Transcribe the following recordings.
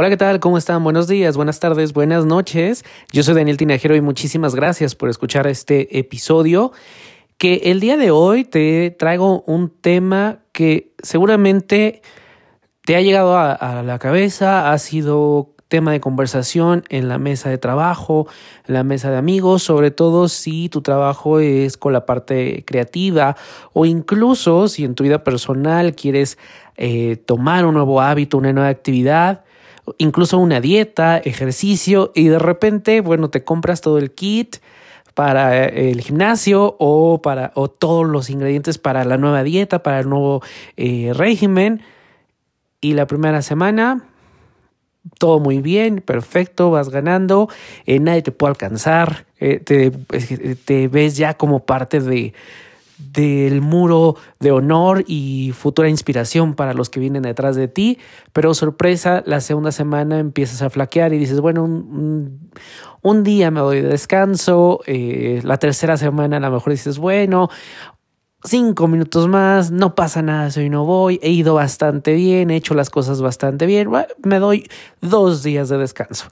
Hola, ¿qué tal? ¿Cómo están? Buenos días, buenas tardes, buenas noches. Yo soy Daniel Tinajero y muchísimas gracias por escuchar este episodio. Que el día de hoy te traigo un tema que seguramente te ha llegado a, la cabeza, ha sido tema de conversación en la mesa de trabajo, en la mesa de amigos, sobre todo si tu trabajo es con la parte creativa o incluso si en tu vida personal quieres eh, tomar un nuevo hábito, una nueva actividad incluso una dieta, ejercicio y de repente, bueno, te compras todo el kit para el gimnasio o para o todos los ingredientes para la nueva dieta, para el nuevo eh, régimen. Y la primera semana todo muy bien, perfecto, vas ganando, eh, nadie te puede alcanzar, eh, te, te ves ya como parte de, del muro de honor y futura inspiración para los que vienen detrás de ti, pero sorpresa, la segunda semana empiezas a flaquear y dices, bueno, un, un, día me doy de descanso, eh, la tercera semana a lo mejor dices, bueno, cinco minutos más, no pasa nada si hoy no voy, he ido bastante bien, he hecho las cosas bastante bien, me doy dos días de descanso.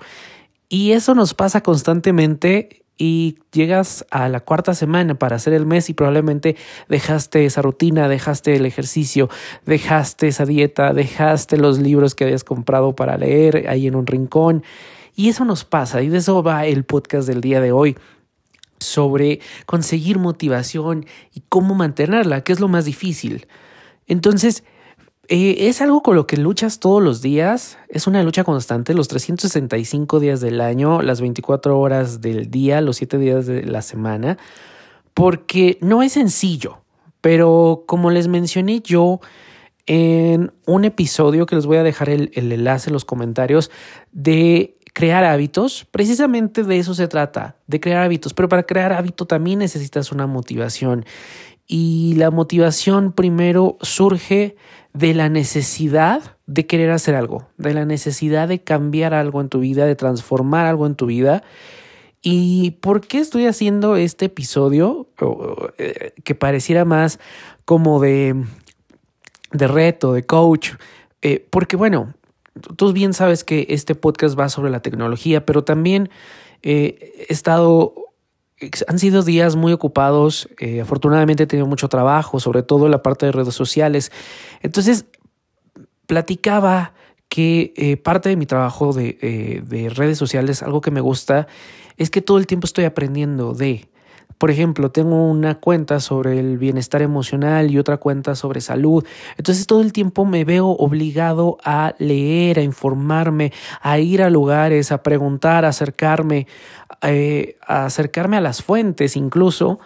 Y eso nos pasa constantemente y llegas a la cuarta semana para hacer el mes y probablemente dejaste esa rutina, dejaste el ejercicio, dejaste esa dieta, dejaste los libros que habías comprado para leer ahí en un rincón. Y eso nos pasa y de eso va el podcast del día de hoy sobre conseguir motivación y cómo mantenerla, que es lo más difícil. Entonces, eh, es algo con lo que luchas todos los días, es una lucha constante, los 365 días del año, las 24 horas del día, los 7 días de la semana, porque no es sencillo, pero como les mencioné yo en un episodio que les voy a dejar el, el enlace en los comentarios de crear hábitos, precisamente de eso se trata, de crear hábitos, pero para crear hábito también necesitas una motivación y la motivación primero surge de la necesidad de querer hacer algo, de la necesidad de cambiar algo en tu vida, de transformar algo en tu vida. ¿Y por qué estoy haciendo este episodio eh, que pareciera más como de, de reto, de coach? Eh, porque bueno, tú bien sabes que este podcast va sobre la tecnología, pero también eh, he estado han sido días muy ocupados. Eh, afortunadamente he tenido mucho trabajo, sobre todo en la parte de redes sociales. Entonces, platicaba que eh, parte de mi trabajo eh, de redes sociales, algo que me gusta, es que todo el tiempo estoy aprendiendo de por ejemplo, tengo una cuenta sobre el bienestar emocional y otra cuenta sobre salud. Entonces todo el tiempo me veo obligado a leer, a informarme, a ir a lugares, a preguntar, a acercarme, eh, a acercarme a las fuentes incluso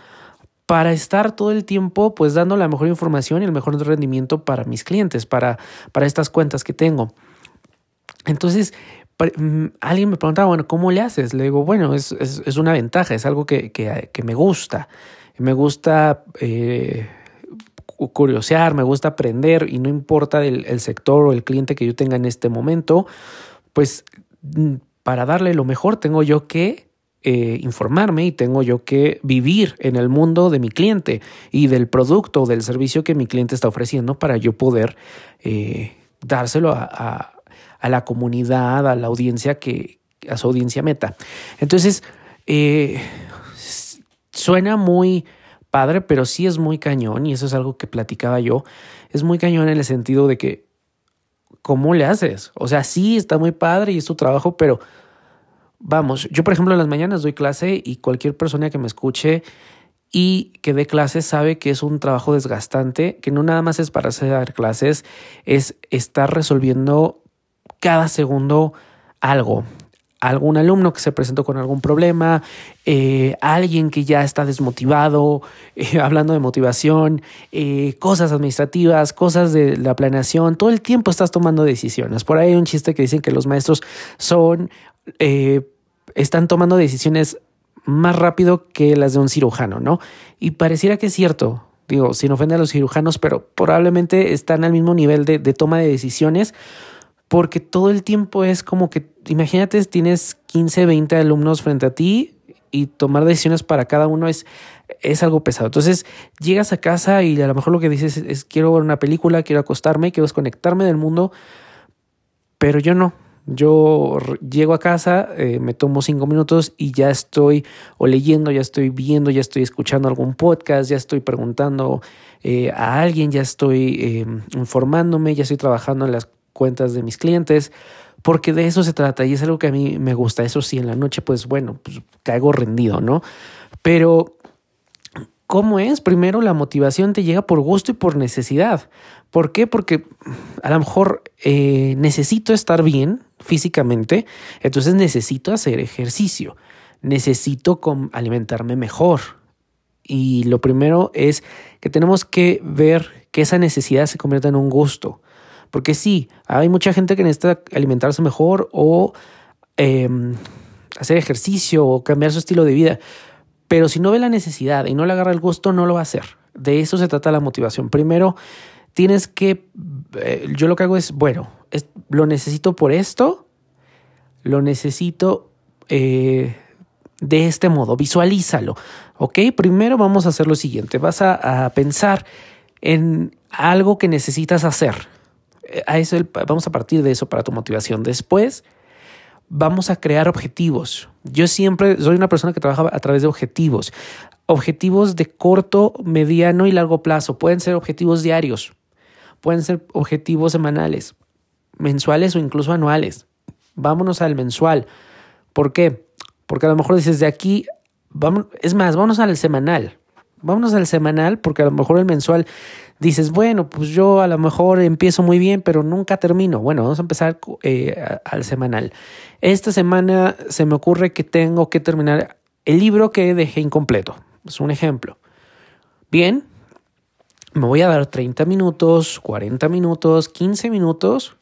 para estar todo el tiempo pues dando la mejor información y el mejor rendimiento para mis clientes, para, para estas cuentas que tengo. Entonces, alguien me preguntaba, bueno, ¿cómo le haces? Le digo, bueno, es, es, una ventaja, es algo que, que, me gusta. Me gusta eh, curiosear, me gusta aprender y no importa el, el, sector o el cliente que yo tenga en este momento, pues mm, para darle lo mejor tengo yo que eh, informarme y tengo yo que vivir en el mundo de mi cliente y del producto o del servicio que mi cliente está ofreciendo para yo poder eh, dárselo a la comunidad, a la audiencia que, a su audiencia meta. Entonces, eh, suena muy padre, pero sí es muy cañón, y eso es algo que platicaba yo, es muy cañón en el sentido de que, ¿cómo le haces? O sea, sí, está muy padre y es tu trabajo, pero vamos, yo por ejemplo en las mañanas doy clase y cualquier persona que me escuche y que dé clases sabe que es un trabajo desgastante, que no nada más es para hacer clases, es estar resolviendo cada segundo algo. Algún alumno que se presentó con algún problema, eh, alguien que ya está desmotivado, eh, hablando de motivación, eh, cosas administrativas, cosas de la planeación, todo el tiempo estás tomando decisiones. Por ahí hay un chiste que dicen que los maestros son, están tomando decisiones más rápido que las de un cirujano, ¿no? Y pareciera que es cierto, digo, sin ofender a los cirujanos, pero probablemente están al mismo nivel de, de toma de decisiones porque todo el tiempo es como que, imagínate, tienes 15, 20 alumnos frente a ti y tomar decisiones para cada uno es, es algo pesado. Entonces llegas a casa y a lo mejor lo que dices es, quiero ver una película, quiero acostarme, quiero desconectarme del mundo, pero yo no. Yo llego a casa, eh, me tomo cinco minutos y ya estoy o leyendo, ya estoy viendo, ya estoy escuchando algún podcast, ya estoy preguntando eh, a alguien, ya estoy eh, informándome, ya estoy trabajando en las cuentas de mis clientes, porque de eso se trata y es algo que a mí me gusta. Eso sí, en la noche, pues bueno, pues caigo rendido, ¿no? Pero ¿Cómo es? Primero, la motivación te llega por gusto y por necesidad. ¿Por qué? Porque a lo mejor eh, necesito estar bien físicamente, entonces necesito hacer ejercicio, necesito alimentarme mejor. Y lo primero es que tenemos que ver que esa necesidad se convierta en un gusto. Porque sí, hay mucha gente que necesita alimentarse mejor o em, hacer ejercicio o cambiar su estilo de vida. Pero si no ve la necesidad y no le agarra el gusto, no lo va a hacer. De eso se trata la motivación. Primero, tienes que, eh, yo lo que hago es, bueno, lo necesito por esto, lo necesito eh, de este modo, visualízalo. ¿Ok? Primero vamos a hacer lo siguiente, vas a, pensar en algo que necesitas hacer. A eso, vamos a partir de eso para tu motivación. Después, vamos a crear objetivos. Yo siempre soy una persona que trabaja a través de objetivos. Objetivos de corto, mediano y largo plazo. Pueden ser objetivos diarios, pueden ser objetivos semanales, mensuales o incluso anuales. Vámonos al mensual. ¿Por qué? Porque a lo mejor dices de aquí, vamos, es más, vámonos al semanal. Vámonos al semanal porque a lo mejor el mensual dices, bueno, pues yo a lo mejor empiezo muy bien, pero nunca termino. Bueno, vamos a empezar eh, al semanal. Esta semana se me ocurre que tengo que terminar el libro que dejé incompleto. Es un ejemplo. Bien, me voy a dar 30 minutos, 40 minutos, 15 minutos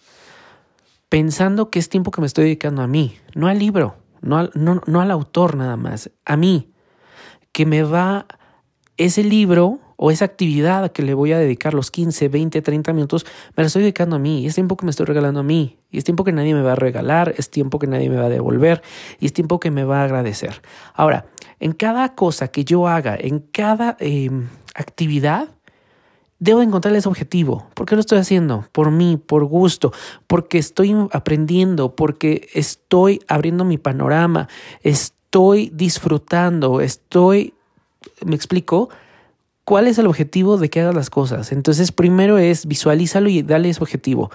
pensando que es tiempo que me estoy dedicando a mí, no al libro, no no, no al autor nada más, a mí, que me va ese libro o esa actividad que le voy a dedicar los 15, 20, 30 minutos, me la estoy dedicando a mí. Y es tiempo que me estoy regalando a mí. Y es tiempo que nadie me va a regalar, es tiempo que nadie me va a devolver y es tiempo que me va a agradecer. Ahora, en cada cosa que yo haga, en cada em, actividad, debo encontrar ese objetivo. ¿Por qué lo estoy haciendo? Por mí, por gusto, porque estoy aprendiendo, porque estoy abriendo mi panorama, estoy disfrutando, estoy, me explico, cuál es el objetivo de que hagas las cosas. Entonces, primero es visualízalo y dale ese objetivo.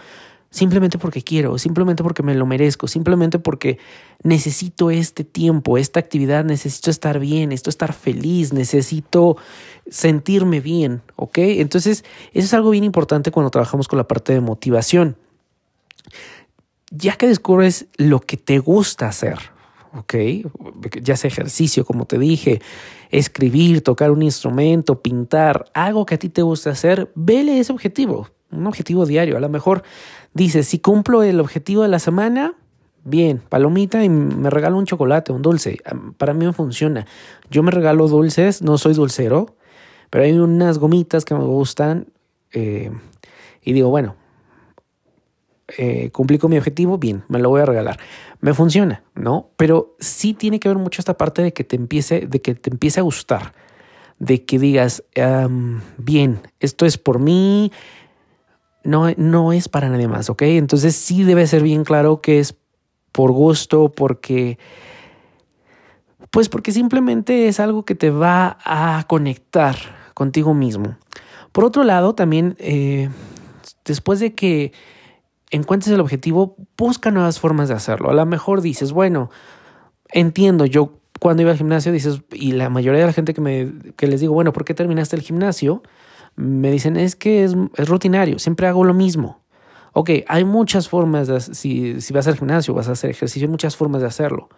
Simplemente porque quiero, simplemente porque me lo merezco, simplemente porque necesito este tiempo, esta actividad, necesito estar bien, necesito estar feliz, necesito sentirme bien, ¿ok? Entonces, eso es algo bien importante cuando trabajamos con la parte de motivación. Ya que descubres lo que te gusta hacer, ¿ok? Ya sea ejercicio, como te dije, escribir, tocar un instrumento, pintar, algo que a ti te gusta hacer, vele ese objetivo, un objetivo diario. A lo mejor dices, si cumplo el objetivo de la semana, bien, palomita y me regalo un chocolate, un dulce. Para mí me funciona. Yo me regalo dulces, no soy dulcero, pero hay unas gomitas que me gustan eh, y digo, bueno, eh, cumplí con mi objetivo, bien, me lo voy a regalar. Me funciona, ¿no? Pero sí tiene que ver mucho esta parte de que te empiece, de que te empiece a gustar, de que digas, bien, esto es por mí, no, no es para nadie más, ¿ok? Entonces sí debe ser bien claro que es por gusto, porque... Pues porque simplemente es algo que te va a conectar contigo mismo. Por otro lado, también eh, después de que encuentres el objetivo, busca nuevas formas de hacerlo. A lo mejor dices, bueno, entiendo, yo cuando iba al gimnasio dices, y la mayoría de la gente que, me, que les digo, bueno, ¿por qué terminaste el gimnasio? Me dicen, es que es, rutinario, siempre hago lo mismo. Ok, hay muchas formas, de, si, si vas al gimnasio, vas a hacer ejercicio, hay muchas formas de hacerlo.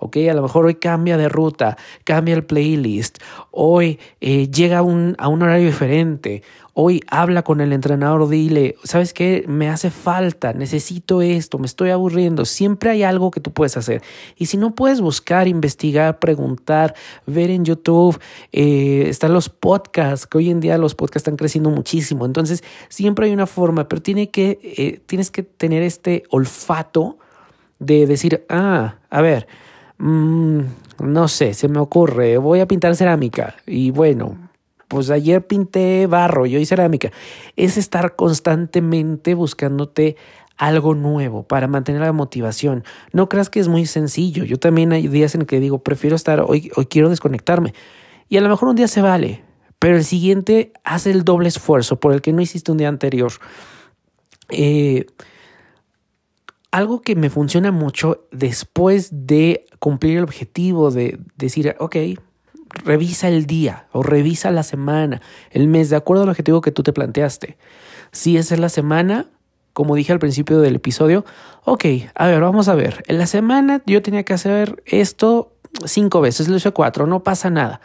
¿Ok? A lo mejor hoy cambia de ruta, cambia el playlist, hoy eh, llega a un, a un horario diferente, hoy habla con el entrenador, dile, ¿sabes qué? Me hace falta, necesito esto, me estoy aburriendo, siempre hay algo que tú puedes hacer. Y si no puedes buscar, investigar, preguntar, ver en YouTube, eh, están los podcasts, que hoy en día los podcasts están creciendo muchísimo, entonces siempre hay una forma, pero tiene que, eh, tienes que tener este olfato de decir, ah, a ver, Mm, no sé, se me ocurre, voy a pintar cerámica y bueno, pues ayer pinté barro, y cerámica. Es estar constantemente buscándote algo nuevo, para mantener la motivación. No creas que es muy sencillo. Yo también hay días en que digo, prefiero estar, hoy, hoy quiero desconectarme. Y a lo mejor un día se vale, pero el siguiente hace el doble esfuerzo por el que no hiciste un día anterior. Eh, algo que me funciona mucho después de cumplir el objetivo de decir, ok, revisa el día o revisa la semana, el mes, de acuerdo al objetivo que tú te planteaste. Si esa es la semana, como dije al principio del episodio, ok, a ver, vamos a ver. En la semana yo tenía que hacer esto cinco veces, lo hice cuatro, no pasa nada.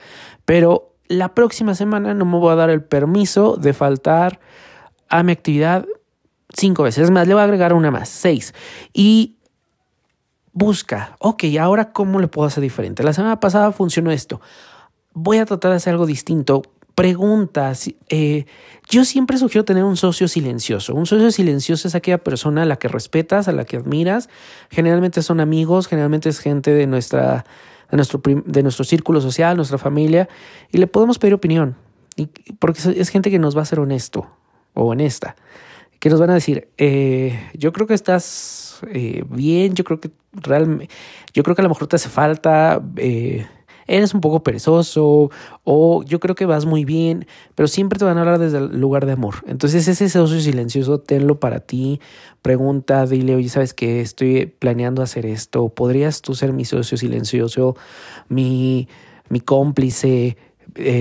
Pero la próxima semana no me voy a dar el permiso de faltar a mi actividad cinco veces. Es más, le voy a agregar una más, seis. Y busca, ok, ahora cómo le puedo hacer diferente. La semana pasada funcionó esto. Voy a tratar de hacer algo distinto. Preguntas. Eh, yo siempre sugiero tener un socio silencioso. Un socio silencioso es aquella persona a la que respetas, a la que admiras. Generalmente son amigos, generalmente es gente de nuestra de nuestro, de nuestro círculo social, nuestra familia, y le podemos pedir opinión. Porque es gente que nos va a ser honesto o honesta que nos van a decir, eh, yo creo que estás eh, bien, yo creo que realmente, yo creo que a lo mejor te hace falta, eh, eres un poco perezoso o yo creo que vas muy bien, pero siempre te van a hablar desde el lugar de amor. Entonces ese socio silencioso, tenlo para ti, pregunta, dile, oye, ¿sabes qué? Estoy planeando hacer esto, ¿podrías tú ser mi socio silencioso, mi, mi cómplice,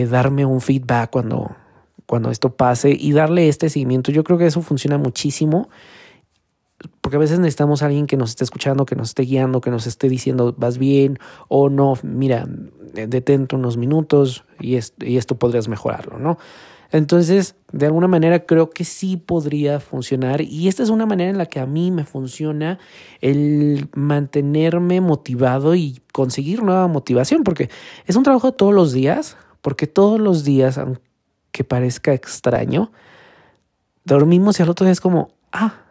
darme un feedback cuando cuando esto pase y darle este seguimiento. Yo creo que eso funciona muchísimo porque a veces necesitamos a alguien que nos esté escuchando, que nos esté guiando, que nos esté diciendo vas bien o no, mira, detente unos minutos y, y esto podrías mejorarlo, ¿no? Entonces, de alguna manera creo que sí podría funcionar y esta es una manera en la que a mí me funciona el mantenerme motivado y conseguir nueva motivación, porque es un trabajo de todos los días, porque todos los días, que parezca extraño, dormimos y al otro día es como, ah,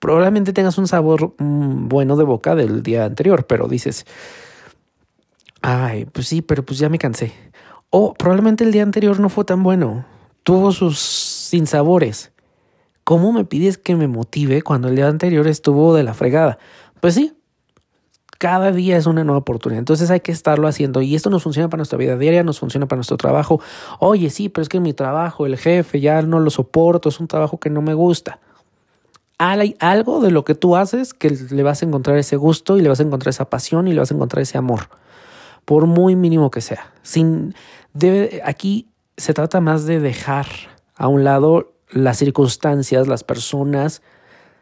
probablemente tengas un sabor mm, bueno de boca del día anterior, pero dices, ay, pues sí, pero pues ya me cansé. O probablemente el día anterior no fue tan bueno, tuvo sus sinsabores. ¿Cómo me pides que me motive cuando el día anterior estuvo de la fregada? Pues sí, cada día es una nueva oportunidad. Entonces hay que estarlo haciendo. Y esto nos funciona para nuestra vida diaria, nos funciona para nuestro trabajo. Oye, sí, pero es que mi trabajo, el jefe, ya no lo soporto, es un trabajo que no me gusta. Hay algo de lo que tú haces que le vas a encontrar ese gusto y le vas a encontrar esa pasión y le vas a encontrar ese amor, por muy mínimo que sea. Sin, debe, aquí se trata más de dejar a un lado las circunstancias, las personas.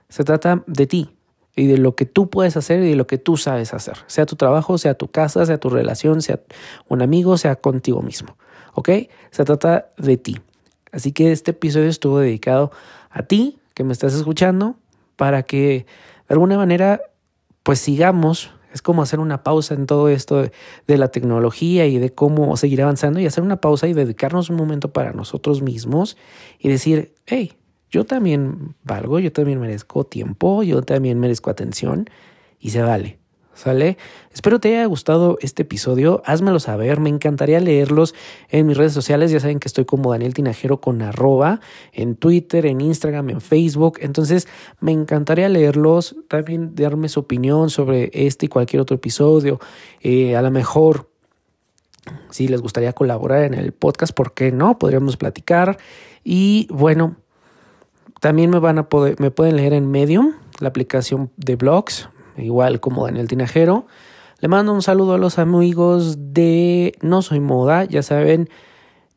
Se trata de ti, y de lo que tú puedes hacer y de lo que tú sabes hacer, sea tu trabajo, sea tu casa, sea tu relación, sea un amigo, sea contigo mismo. ¿Ok? Se trata de ti. Así que este episodio estuvo dedicado a ti que me estás escuchando para que de alguna manera pues sigamos. Es como hacer una pausa en todo esto de, de la tecnología y de cómo seguir avanzando y hacer una pausa y dedicarnos un momento para nosotros mismos y decir, hey, yo también valgo, yo también merezco tiempo, yo también merezco atención y se vale. ¿Sale? Espero te haya gustado este episodio. Házmelo saber. Me encantaría leerlos en mis redes sociales. Ya saben que estoy como Daniel Tinajero con arroba en Twitter, en Instagram, en Facebook. Entonces, me encantaría leerlos. También darme su opinión sobre este y cualquier otro episodio. Eh, a lo mejor, si les gustaría colaborar en el podcast, ¿por qué no? Podríamos platicar. Y bueno, también me van a poder, me pueden leer en Medium, la aplicación de blogs, igual como Daniel Tinajero. Le mando un saludo a los amigos de No Soy Moda, ya saben,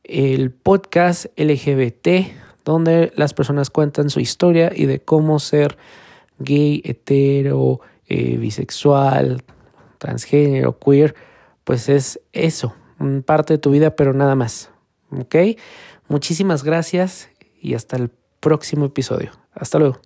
el podcast LGBT, donde las personas cuentan su historia y de cómo ser gay, hetero, eh, bisexual, transgénero, queer, pues es eso, parte de tu vida, pero nada más. ¿Ok? Muchísimas gracias y hasta el próximo episodio. Hasta luego.